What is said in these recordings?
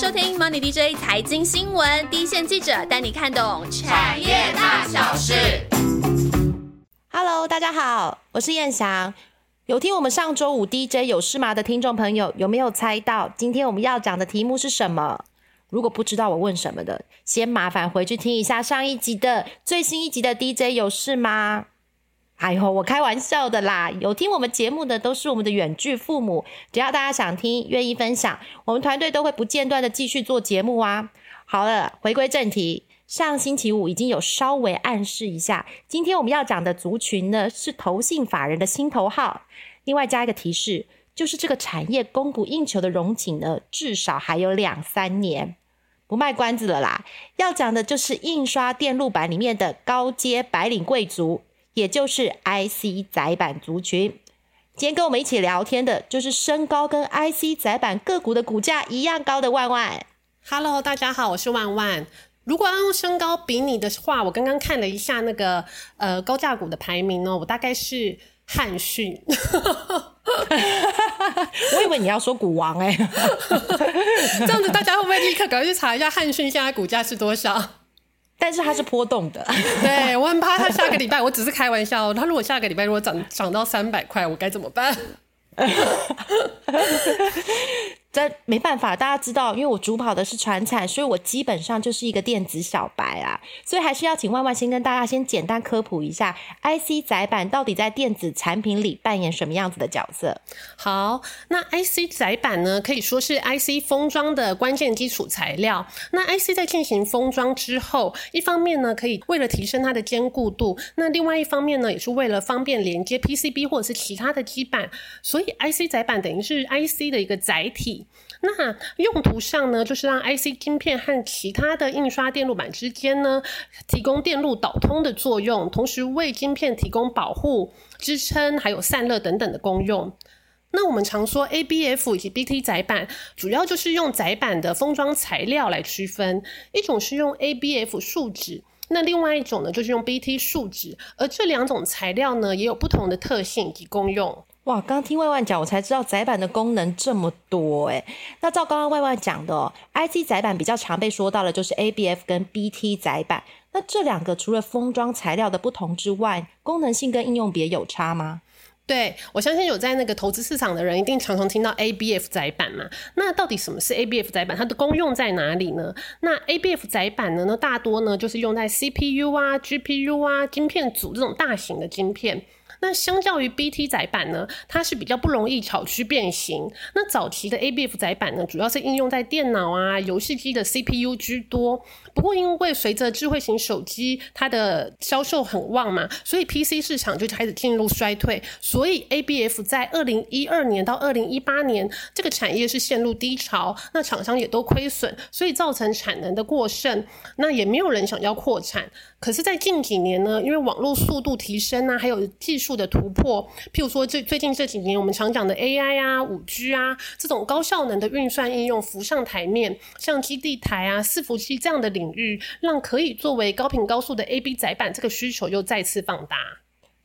收听 Money DJ 财经新闻，第一线记者带你看懂产业大小事。Hello，大家好，我是燕翔。有听我们上周五 DJ 有事吗的听众朋友，有没有猜到今天我们要讲的题目是什么？如果不知道我问什么的，先麻烦回去听一下上一集的最新一集的 DJ 有事吗？哎呦，我开玩笑的啦！有听我们节目的都是我们的远距父母，只要大家想听、愿意分享，我们团队都会不间断的继续做节目啊。好了，回归正题，上星期五已经有稍微暗示一下，今天我们要讲的族群呢是投信法人的心头号。另外加一个提示，就是这个产业供不应求的融景呢，至少还有两三年。不卖关子了啦，要讲的就是印刷电路板里面的高阶白领贵族。也就是 IC 窄板族群，今天跟我们一起聊天的，就是身高跟 IC 窄板个股的股价一样高的万万。Hello，大家好，我是万万。如果要用身高比你的话，我刚刚看了一下那个呃高价股的排名哦，我大概是汉讯。我以为你要说股王哎，这样子大家会不会立刻赶快去查一下汉逊现在股价是多少？但是它是波动的，对我很怕它下个礼拜，我只是开玩笑。它如果下个礼拜如果涨涨到三百块，我该怎么办？这没办法，大家知道，因为我主跑的是船产，所以我基本上就是一个电子小白啊，所以还是要请万万先跟大家先简单科普一下，IC 载板到底在电子产品里扮演什么样子的角色。好，那 IC 载板呢，可以说是 IC 封装的关键基础材料。那 IC 在进行封装之后，一方面呢，可以为了提升它的坚固度，那另外一方面呢，也是为了方便连接 PCB 或者是其他的基板，所以 IC 载板等于是 IC 的一个载体。那用途上呢，就是让 IC 晶片和其他的印刷电路板之间呢，提供电路导通的作用，同时为晶片提供保护、支撑，还有散热等等的功用。那我们常说 ABF 以及 BT 载板，主要就是用载板的封装材料来区分，一种是用 ABF 树脂，那另外一种呢，就是用 BT 树脂，而这两种材料呢，也有不同的特性及功用。哇，刚听万万讲，我才知道窄板的功能这么多哎。那照刚刚万万讲的哦，IC 窄板比较常被说到的，就是 ABF 跟 BT 载板。那这两个除了封装材料的不同之外，功能性跟应用别有差吗？对，我相信有在那个投资市场的人，一定常常听到 ABF 载板嘛。那到底什么是 ABF 载板？它的功用在哪里呢？那 ABF 载板呢？呢大多呢就是用在 CPU 啊、GPU 啊、晶片组这种大型的晶片。那相较于 BT 载板呢，它是比较不容易巧区变形。那早期的 ABF 载板呢，主要是应用在电脑啊、游戏机的 CPU 居多。不过因为随着智慧型手机它的销售很旺嘛，所以 PC 市场就开始进入衰退。所以 ABF 在二零一二年到二零一八年这个产业是陷入低潮，那厂商也都亏损，所以造成产能的过剩。那也没有人想要扩产。可是，在近几年呢，因为网络速度提升啊，还有技术的突破，譬如说最最近这几年我们常讲的 AI 啊、五 G 啊这种高效能的运算应用浮上台面，像基地台啊、伺服器这样的领域，让可以作为高频高速的 AB 载板这个需求又再次放大。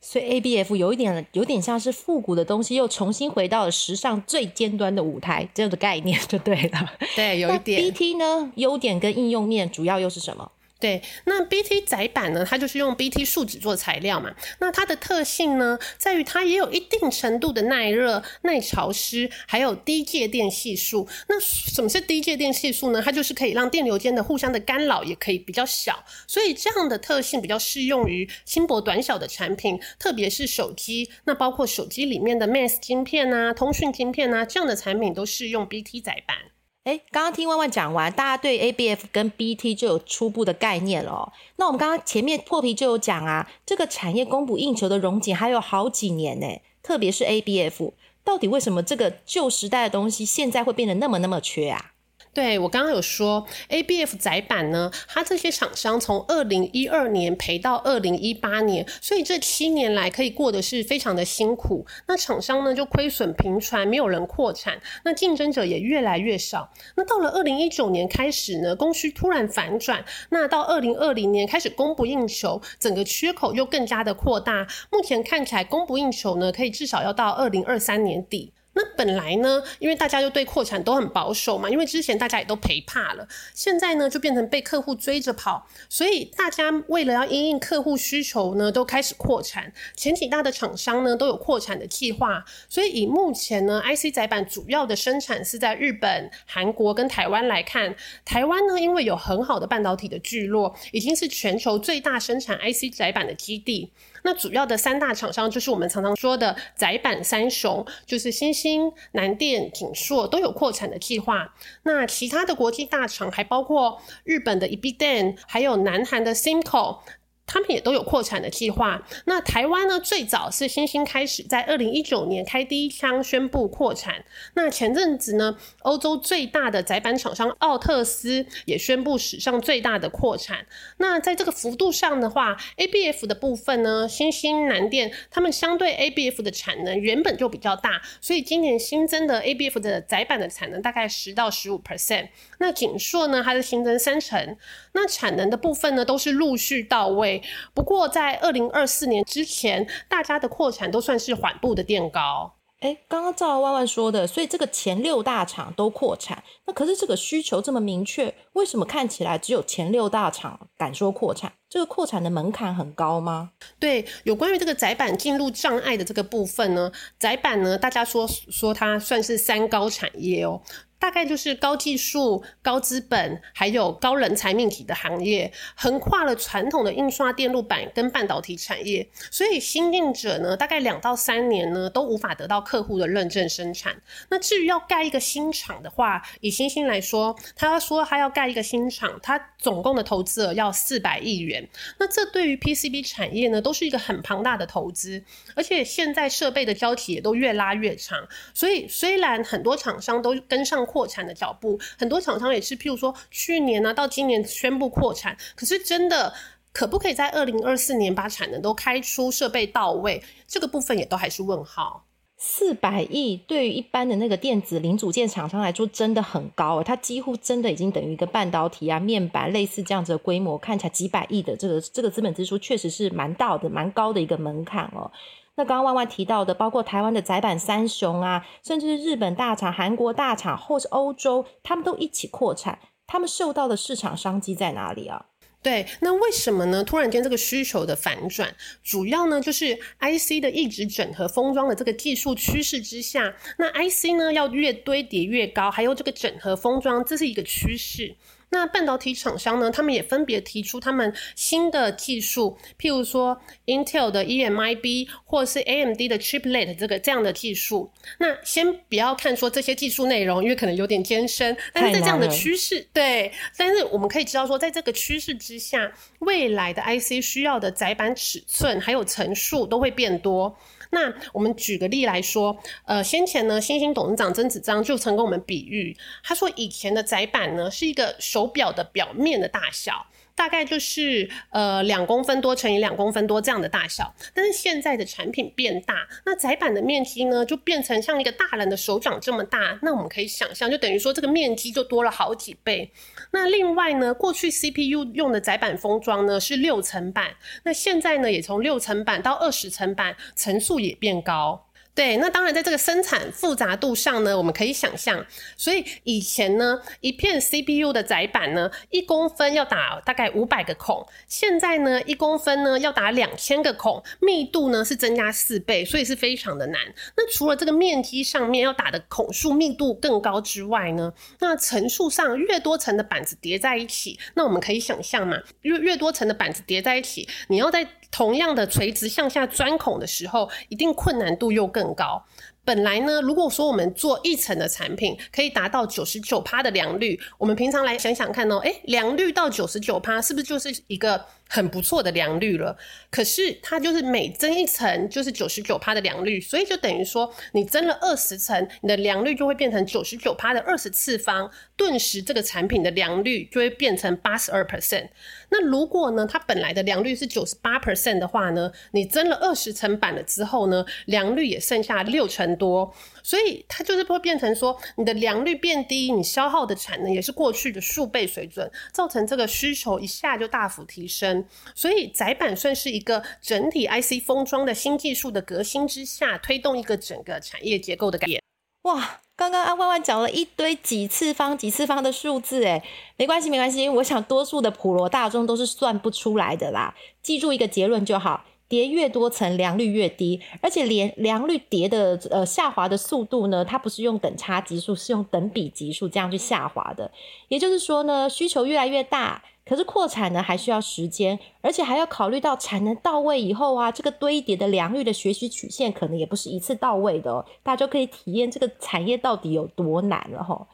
所以 ABF 有一点有点像是复古的东西，又重新回到了时尚最尖端的舞台这样的概念就对了。对，有一点。BT 呢，优点跟应用面主要又是什么？对，那 BT 载板呢？它就是用 BT 树脂做材料嘛。那它的特性呢，在于它也有一定程度的耐热、耐潮湿，还有低介电系数。那什么是低介电系数呢？它就是可以让电流间的互相的干扰也可以比较小，所以这样的特性比较适用于轻薄短小的产品，特别是手机。那包括手机里面的 Mass 晶片啊、通讯晶片啊这样的产品都适用 BT 载板。哎，刚刚听万万讲完，大家对 ABF 跟 BT 就有初步的概念了。那我们刚刚前面破皮就有讲啊，这个产业供不应求的溶解还有好几年呢。特别是 ABF，到底为什么这个旧时代的东西现在会变得那么那么缺啊？对我刚刚有说，ABF 窄板呢，它这些厂商从二零一二年赔到二零一八年，所以这七年来可以过得是非常的辛苦。那厂商呢就亏损频传，没有人扩产，那竞争者也越来越少。那到了二零一九年开始呢，供需突然反转，那到二零二零年开始供不应求，整个缺口又更加的扩大。目前看起来供不应求呢，可以至少要到二零二三年底。那本来呢，因为大家就对扩产都很保守嘛，因为之前大家也都赔怕了，现在呢就变成被客户追着跑，所以大家为了要因应客户需求呢，都开始扩产。前几大的厂商呢都有扩产的计划，所以以目前呢 IC 载板主要的生产是在日本、韩国跟台湾来看，台湾呢因为有很好的半导体的聚落，已经是全球最大生产 IC 载板的基地。那主要的三大厂商就是我们常常说的窄板三雄，就是新兴、南电、景硕都有扩产的计划。那其他的国际大厂还包括日本的 Ebiden，还有南韩的 Simco。他们也都有扩产的计划。那台湾呢？最早是新兴开始，在二零一九年开第一枪宣布扩产。那前阵子呢，欧洲最大的窄板厂商奥特斯也宣布史上最大的扩产。那在这个幅度上的话，ABF 的部分呢，新兴、南电他们相对 ABF 的产能原本就比较大，所以今年新增的 ABF 的窄板的产能大概十到十五 percent。那景硕呢，它是新增三成。那产能的部分呢，都是陆续到位。不过，在二零二四年之前，大家的扩产都算是缓步的垫高。哎，刚刚照万万说的，所以这个前六大厂都扩产，那可是这个需求这么明确，为什么看起来只有前六大厂敢说扩产？这个扩产的门槛很高吗？对，有关于这个窄板进入障碍的这个部分呢，窄板呢，大家说说它算是三高产业哦。大概就是高技术、高资本，还有高人才命题的行业，横跨了传统的印刷电路板跟半导体产业。所以新进者呢，大概两到三年呢，都无法得到客户的认证生产。那至于要盖一个新厂的话，以星星来说，他说他要盖一个新厂，他总共的投资额要四百亿元。那这对于 PCB 产业呢，都是一个很庞大的投资，而且现在设备的交期也都越拉越长。所以虽然很多厂商都跟上。扩产的脚步，很多厂商也是，譬如说去年呢到今年宣布扩产，可是真的可不可以在二零二四年把产能都开出，设备到位，这个部分也都还是问号。四百亿对于一般的那个电子零组件厂商来说，真的很高它几乎真的已经等于一个半导体啊面板类似这样子的规模，看起来几百亿的这个这个资本支出，确实是蛮大的、蛮高的一个门槛哦。那刚刚万万提到的，包括台湾的窄板三雄啊，甚至是日本大厂、韩国大厂，或是欧洲，他们都一起扩产，他们受到的市场商机在哪里啊？对，那为什么呢？突然间这个需求的反转，主要呢就是 IC 的一直整合封装的这个技术趋势之下，那 IC 呢要越堆叠越高，还有这个整合封装，这是一个趋势。那半导体厂商呢？他们也分别提出他们新的技术，譬如说 Intel 的 EMIB 或是 AMD 的 Chiplet 这个这样的技术。那先不要看说这些技术内容，因为可能有点艰深。但是在这样的趋势，对，但是我们可以知道说，在这个趋势之下，未来的 IC 需要的载板尺寸还有层数都会变多。那我们举个例来说，呃，先前呢，星星董事长曾子章就曾跟我们比喻，他说以前的窄板呢是一个手表的表面的大小。大概就是呃两公分多乘以两公分多这样的大小，但是现在的产品变大，那载板的面积呢就变成像一个大人的手掌这么大，那我们可以想象，就等于说这个面积就多了好几倍。那另外呢，过去 CPU 用的载板封装呢是六层板，那现在呢也从六层板到二十层板，层数也变高。对，那当然，在这个生产复杂度上呢，我们可以想象，所以以前呢，一片 CPU 的载板呢，一公分要打大概五百个孔，现在呢，一公分呢要打两千个孔，密度呢是增加四倍，所以是非常的难。那除了这个面积上面要打的孔数密度更高之外呢，那层数上越多层的板子叠在一起，那我们可以想象嘛，越越多层的板子叠在一起，你要在同样的垂直向下钻孔的时候，一定困难度又更高。本来呢，如果说我们做一层的产品，可以达到九十九趴的良率，我们平常来想想看哦，诶，良率到九十九趴，是不是就是一个？很不错的良率了，可是它就是每增一层就是九十九趴的良率，所以就等于说你增了二十层，你的良率就会变成九十九趴的二十次方，顿时这个产品的良率就会变成八十二 percent。那如果呢，它本来的良率是九十八 percent 的话呢，你增了二十层板了之后呢，良率也剩下六成多。所以它就是会变成说，你的良率变低，你消耗的产能也是过去的数倍水准，造成这个需求一下就大幅提升。所以窄板算是一个整体 IC 封装的新技术的革新之下，推动一个整个产业结构的改变。哇，刚刚安万万讲了一堆几次方、几次方的数字，哎，没关系，没关系，我想多数的普罗大众都是算不出来的啦。记住一个结论就好。叠越多层，良率越低，而且连良率叠的呃下滑的速度呢，它不是用等差级数，是用等比级数这样去下滑的。也就是说呢，需求越来越大，可是扩产呢还需要时间，而且还要考虑到产能到位以后啊，这个堆叠的良率的学习曲线可能也不是一次到位的哦。大家就可以体验这个产业到底有多难了哈。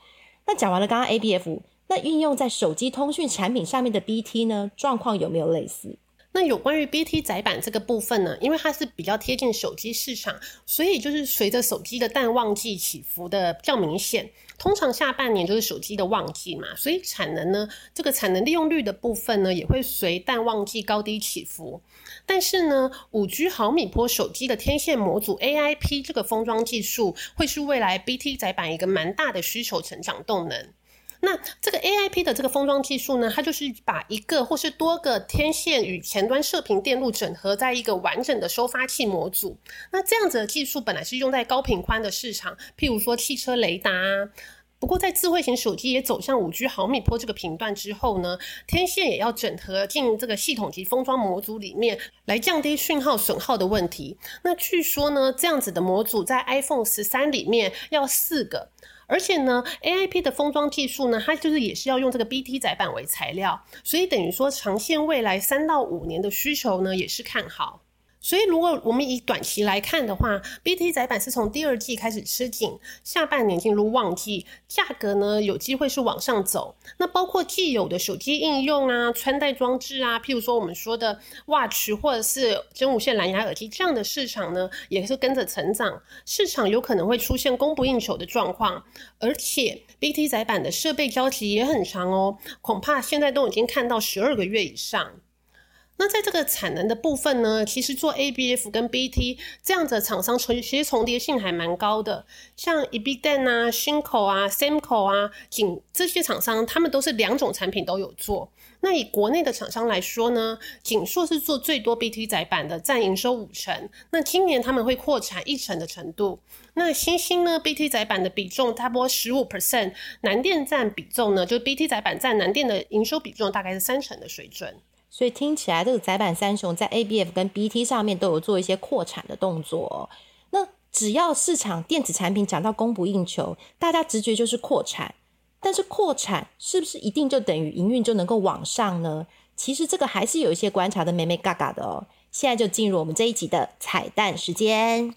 那讲完了刚刚 ABF，那运用在手机通讯产品上面的 BT 呢，状况有没有类似？那有关于 BT 载板这个部分呢，因为它是比较贴近手机市场，所以就是随着手机的淡旺季起伏的较明显。通常下半年就是手机的旺季嘛，所以产能呢，这个产能利用率的部分呢，也会随淡旺季高低起伏。但是呢，五 G 毫米波手机的天线模组 AIP 这个封装技术，会是未来 BT 载板一个蛮大的需求成长动能。那这个 AIP 的这个封装技术呢，它就是把一个或是多个天线与前端射频电路整合在一个完整的收发器模组。那这样子的技术本来是用在高频宽的市场，譬如说汽车雷达。不过在智慧型手机也走向五 G 毫米波这个频段之后呢，天线也要整合进这个系统级封装模组里面，来降低讯号损耗的问题。那据说呢，这样子的模组在 iPhone 十三里面要四个。而且呢，AIP 的封装技术呢，它就是也是要用这个 BT 载板为材料，所以等于说长线未来三到五年的需求呢，也是看好。所以，如果我们以短期来看的话，BT 载板是从第二季开始吃紧，下半年进入旺季，价格呢有机会是往上走。那包括既有的手机应用啊、穿戴装置啊，譬如说我们说的 Watch 或者是真无线蓝牙耳机这样的市场呢，也是跟着成长。市场有可能会出现供不应求的状况，而且 BT 载板的设备交期也很长哦，恐怕现在都已经看到十二个月以上。那在这个产能的部分呢，其实做 ABF 跟 BT 这样的厂商重其实重叠性还蛮高的，像 EBDen 啊、新口啊、Samco 啊、景这些厂商，他们都是两种产品都有做。那以国内的厂商来说呢，景硕是做最多 BT 载板的，占营收五成。那今年他们会扩产一成的程度。那新兴呢，BT 载板的比重差不多十五 percent，南电占比重呢，就 BT 载板占南电的营收比重大概是三成的水准。所以听起来，这个窄板三雄在 ABF 跟 BT 上面都有做一些扩产的动作。那只要市场电子产品讲到供不应求，大家直觉就是扩产。但是扩产是不是一定就等于营运就能够往上呢？其实这个还是有一些观察的美美嘎嘎的哦。现在就进入我们这一集的彩蛋时间。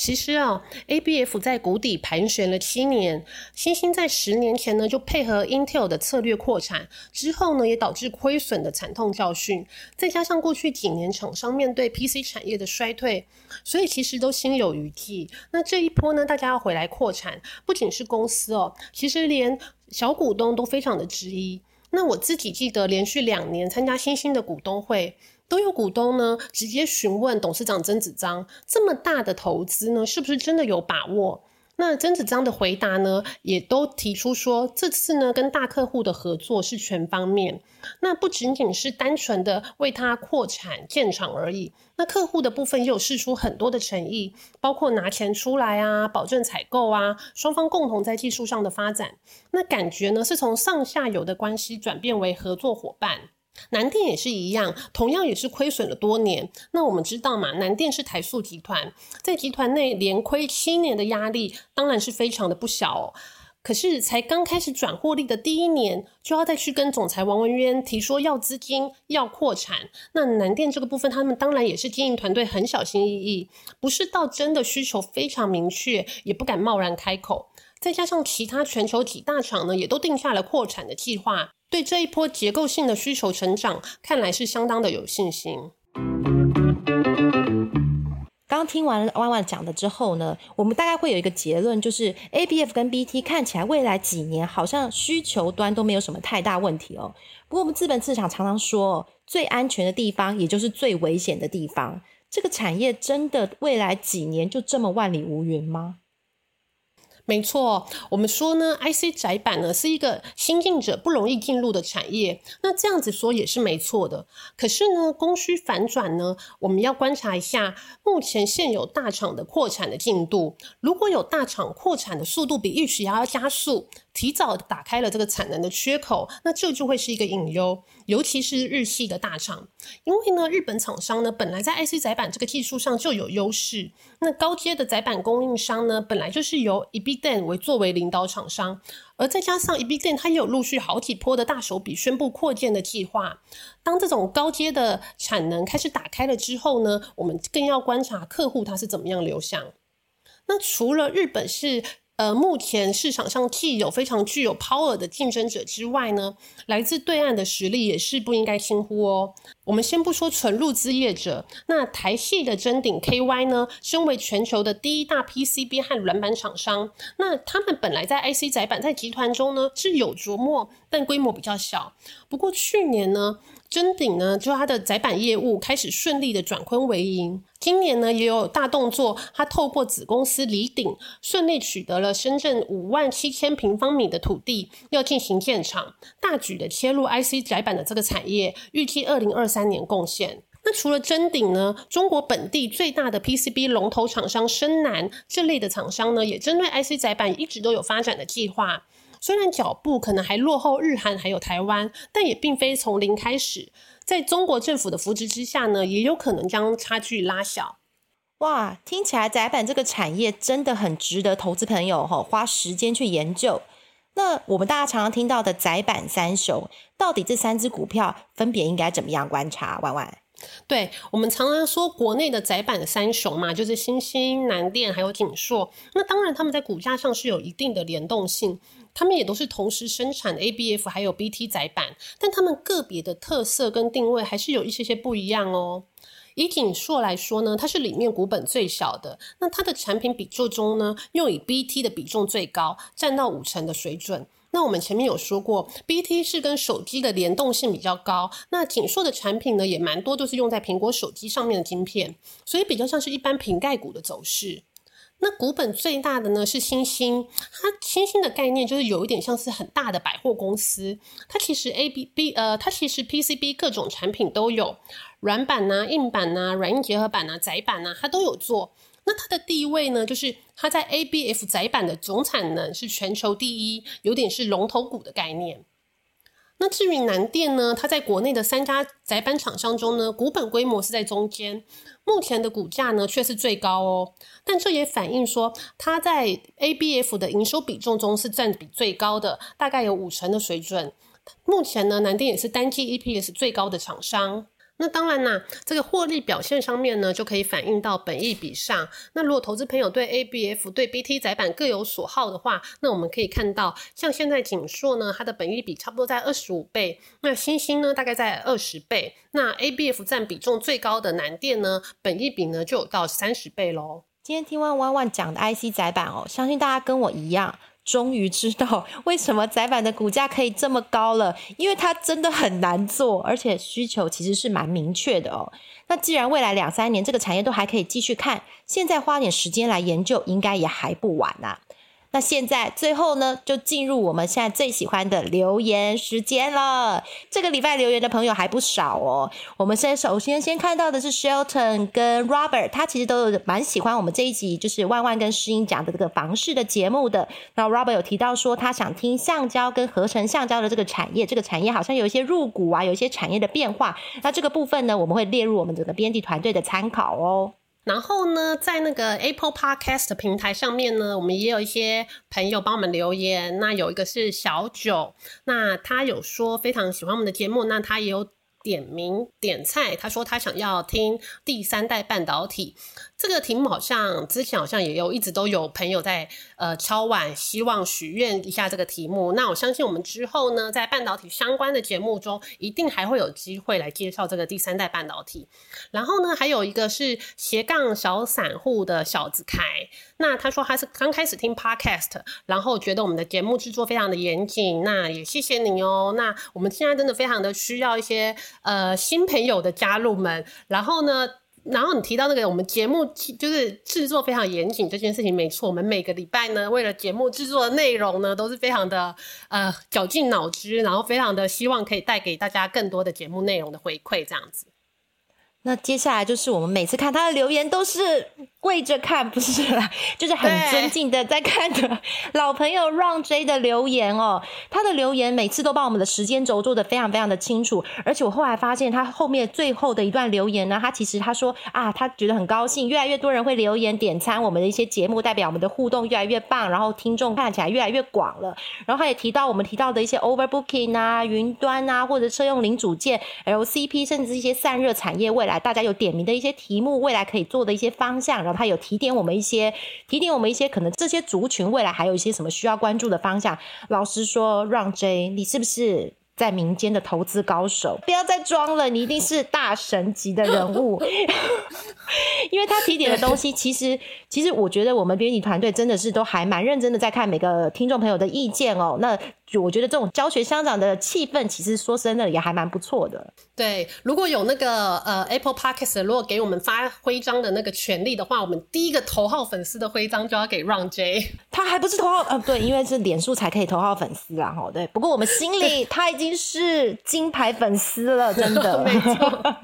其实啊，ABF 在谷底盘旋了七年，星星在十年前呢就配合 Intel 的策略扩产，之后呢也导致亏损的惨痛教训，再加上过去几年厂商面对 PC 产业的衰退，所以其实都心有余悸。那这一波呢，大家要回来扩产，不仅是公司哦，其实连小股东都非常的质疑。那我自己记得连续两年参加星星的股东会。都有股东呢，直接询问董事长曾子章，这么大的投资呢，是不是真的有把握？那曾子章的回答呢，也都提出说，这次呢跟大客户的合作是全方面，那不仅仅是单纯的为他扩产建厂而已。那客户的部分也有试出很多的诚意，包括拿钱出来啊，保证采购啊，双方共同在技术上的发展。那感觉呢，是从上下游的关系转变为合作伙伴。南电也是一样，同样也是亏损了多年。那我们知道嘛，南电是台塑集团，在集团内连亏七年的压力，当然是非常的不小哦。可是才刚开始转获利的第一年，就要再去跟总裁王文渊提说要资金、要扩产。那南电这个部分，他们当然也是经营团队很小心翼翼，不是到真的需求非常明确，也不敢贸然开口。再加上其他全球几大厂呢，也都定下了扩产的计划。对这一波结构性的需求成长，看来是相当的有信心。刚听完万万讲的之后呢，我们大概会有一个结论，就是 ABF 跟 BT 看起来未来几年好像需求端都没有什么太大问题哦。不过我们资本市场常常说，最安全的地方也就是最危险的地方。这个产业真的未来几年就这么万里无云吗？没错，我们说呢，IC 窄板呢是一个新进者不容易进入的产业。那这样子说也是没错的。可是呢，供需反转呢，我们要观察一下目前现有大厂的扩产的进度。如果有大厂扩产的速度比预期还要加速，提早打开了这个产能的缺口，那这就会是一个隐忧。尤其是日系的大厂，因为呢，日本厂商呢本来在 IC 载板这个技术上就有优势。那高阶的载板供应商呢，本来就是由 e b i d e n 为作为领导厂商，而再加上 e b i d e n 它也有陆续好几波的大手笔宣布扩建的计划。当这种高阶的产能开始打开了之后呢，我们更要观察客户他是怎么样流向。那除了日本是。呃，目前市场上既有非常具有 power 的竞争者之外呢，来自对岸的实力也是不应该轻忽哦。我们先不说纯入资业者，那台系的臻鼎 KY 呢，身为全球的第一大 PCB 和软板厂商，那他们本来在 IC 载板在集团中呢是有琢磨，但规模比较小。不过去年呢。臻鼎呢，就它的窄板业务开始顺利的转亏为盈。今年呢，也有大动作，它透过子公司李鼎顺利取得了深圳五万七千平方米的土地，要进行建厂，大举的切入 IC 窄板的这个产业，预计二零二三年贡献。那除了臻鼎呢，中国本地最大的 PCB 龙头厂商深南这类的厂商呢，也针对 IC 窄板一直都有发展的计划。虽然脚步可能还落后日韩还有台湾，但也并非从零开始。在中国政府的扶持之下呢，也有可能将差距拉小。哇，听起来窄板这个产业真的很值得投资朋友哈花时间去研究。那我们大家常常听到的窄板三雄，到底这三只股票分别应该怎么样观察？万万。对我们常常说国内的窄板三雄嘛，就是新兴、南电还有景硕。那当然他们在股价上是有一定的联动性。他们也都是同时生产 ABF 还有 BT 窄板，但他们个别的特色跟定位还是有一些些不一样哦。以景硕来说呢，它是里面股本最小的，那它的产品比重中呢，又以 BT 的比重最高，占到五成的水准。那我们前面有说过，BT 是跟手机的联动性比较高，那景硕的产品呢，也蛮多都是用在苹果手机上面的晶片，所以比较像是一般瓶盖股的走势。那股本最大的呢是星星，它星星的概念就是有一点像是很大的百货公司，它其实 A B B 呃，它其实 P C B 各种产品都有，软板呐、硬板呐、软硬结合板呐、窄板呐，它都有做。那它的地位呢，就是它在 A B F 窄板的总产能是全球第一，有点是龙头股的概念。那至于南电呢，它在国内的三家窄板厂商中呢，股本规模是在中间。目前的股价呢却是最高哦，但这也反映说它在 ABF 的营收比重中是占比最高的，大概有五成的水准。目前呢，南电也是单季 EPS 最高的厂商。那当然啦，这个获利表现上面呢，就可以反映到本益比上。那如果投资朋友对 ABF、对 BT 窄板各有所好的话，那我们可以看到，像现在景硕呢，它的本益比差不多在二十五倍；那新兴呢，大概在二十倍；那 ABF 占比重最高的南电呢，本益比呢就有到三十倍喽。今天听完万万讲的 IC 窄板哦，相信大家跟我一样。终于知道为什么窄板的股价可以这么高了，因为它真的很难做，而且需求其实是蛮明确的哦。那既然未来两三年这个产业都还可以继续看，现在花点时间来研究，应该也还不晚呐。那现在最后呢，就进入我们现在最喜欢的留言时间了。这个礼拜留言的朋友还不少哦。我们先首先先看到的是 Shelton 跟 Robert，他其实都有蛮喜欢我们这一集，就是万万跟诗音讲的这个房事的节目的。那 Robert 有提到说，他想听橡胶跟合成橡胶的这个产业，这个产业好像有一些入股啊，有一些产业的变化。那这个部分呢，我们会列入我们整个编辑团队的参考哦。然后呢，在那个 Apple Podcast 平台上面呢，我们也有一些朋友帮我们留言。那有一个是小九，那他有说非常喜欢我们的节目，那他也有点名点菜，他说他想要听第三代半导体。这个题目好像之前好像也有一直都有朋友在呃敲碗，希望许愿一下这个题目。那我相信我们之后呢，在半导体相关的节目中，一定还会有机会来介绍这个第三代半导体。然后呢，还有一个是斜杠小散户的小子凯，那他说他是刚开始听 podcast，然后觉得我们的节目制作非常的严谨，那也谢谢你哦。那我们现在真的非常的需要一些呃新朋友的加入们，然后呢。然后你提到那个我们节目就是制作非常严谨这件事情，没错，我们每个礼拜呢，为了节目制作的内容呢，都是非常的呃绞尽脑汁，然后非常的希望可以带给大家更多的节目内容的回馈，这样子。那接下来就是我们每次看他的留言都是跪着看，不是啦，就是很尊敬的在看的老朋友 Ron J 的留言哦。他的留言每次都把我们的时间轴做的非常非常的清楚，而且我后来发现他后面最后的一段留言呢，他其实他说啊，他觉得很高兴，越来越多人会留言点餐我们的一些节目，代表我们的互动越来越棒，然后听众看起来越来越广了。然后他也提到我们提到的一些 Overbooking 啊、云端啊，或者车用零组件、LCP，甚至一些散热产业未来。来，大家有点名的一些题目，未来可以做的一些方向，然后他有提点我们一些，提点我们一些可能这些族群未来还有一些什么需要关注的方向。老实说，让 J，你是不是在民间的投资高手？不要再装了，你一定是大神级的人物。因为他提点的东西，其实其实我觉得我们编辑团队真的是都还蛮认真的在看每个听众朋友的意见哦。那就我觉得这种教学相长的气氛，其实说真的也还蛮不错的。对，如果有那个呃 Apple Podcast，如果给我们发徽章的那个权利的话，我们第一个头号粉丝的徽章就要给 Ron J。他还不是头号呃，对，因为是脸书才可以头号粉丝啊，哈，对。不过我们心里 他已经是金牌粉丝了，真的，没错。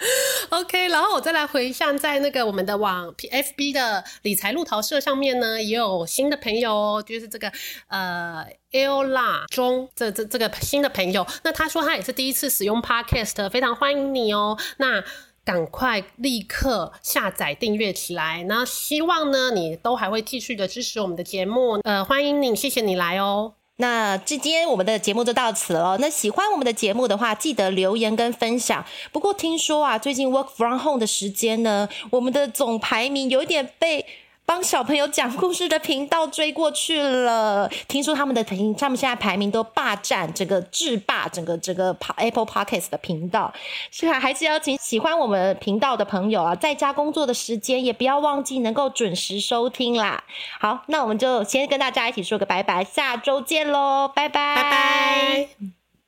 OK，然后我再来回想，在那个我们的网 PFB 的理财路淘社上面呢，也有新的朋友哦，就是这个呃 Ella 中这这这个新的朋友，那他说他也是第一次使用 Podcast，非常欢迎你哦，那赶快立刻下载订阅起来，那希望呢你都还会继续的支持我们的节目，呃欢迎你，谢谢你来哦。那今天我们的节目就到此了。那喜欢我们的节目的话，记得留言跟分享。不过听说啊，最近 work from home 的时间呢，我们的总排名有点被。帮小朋友讲故事的频道追过去了，听说他们的评，他们现在排名都霸占整个制霸整个整个 Apple Podcast 的频道，是啊，还是邀请喜欢我们频道的朋友啊，在家工作的时间也不要忘记能够准时收听啦。好，那我们就先跟大家一起说个拜拜，下周见喽拜，拜拜。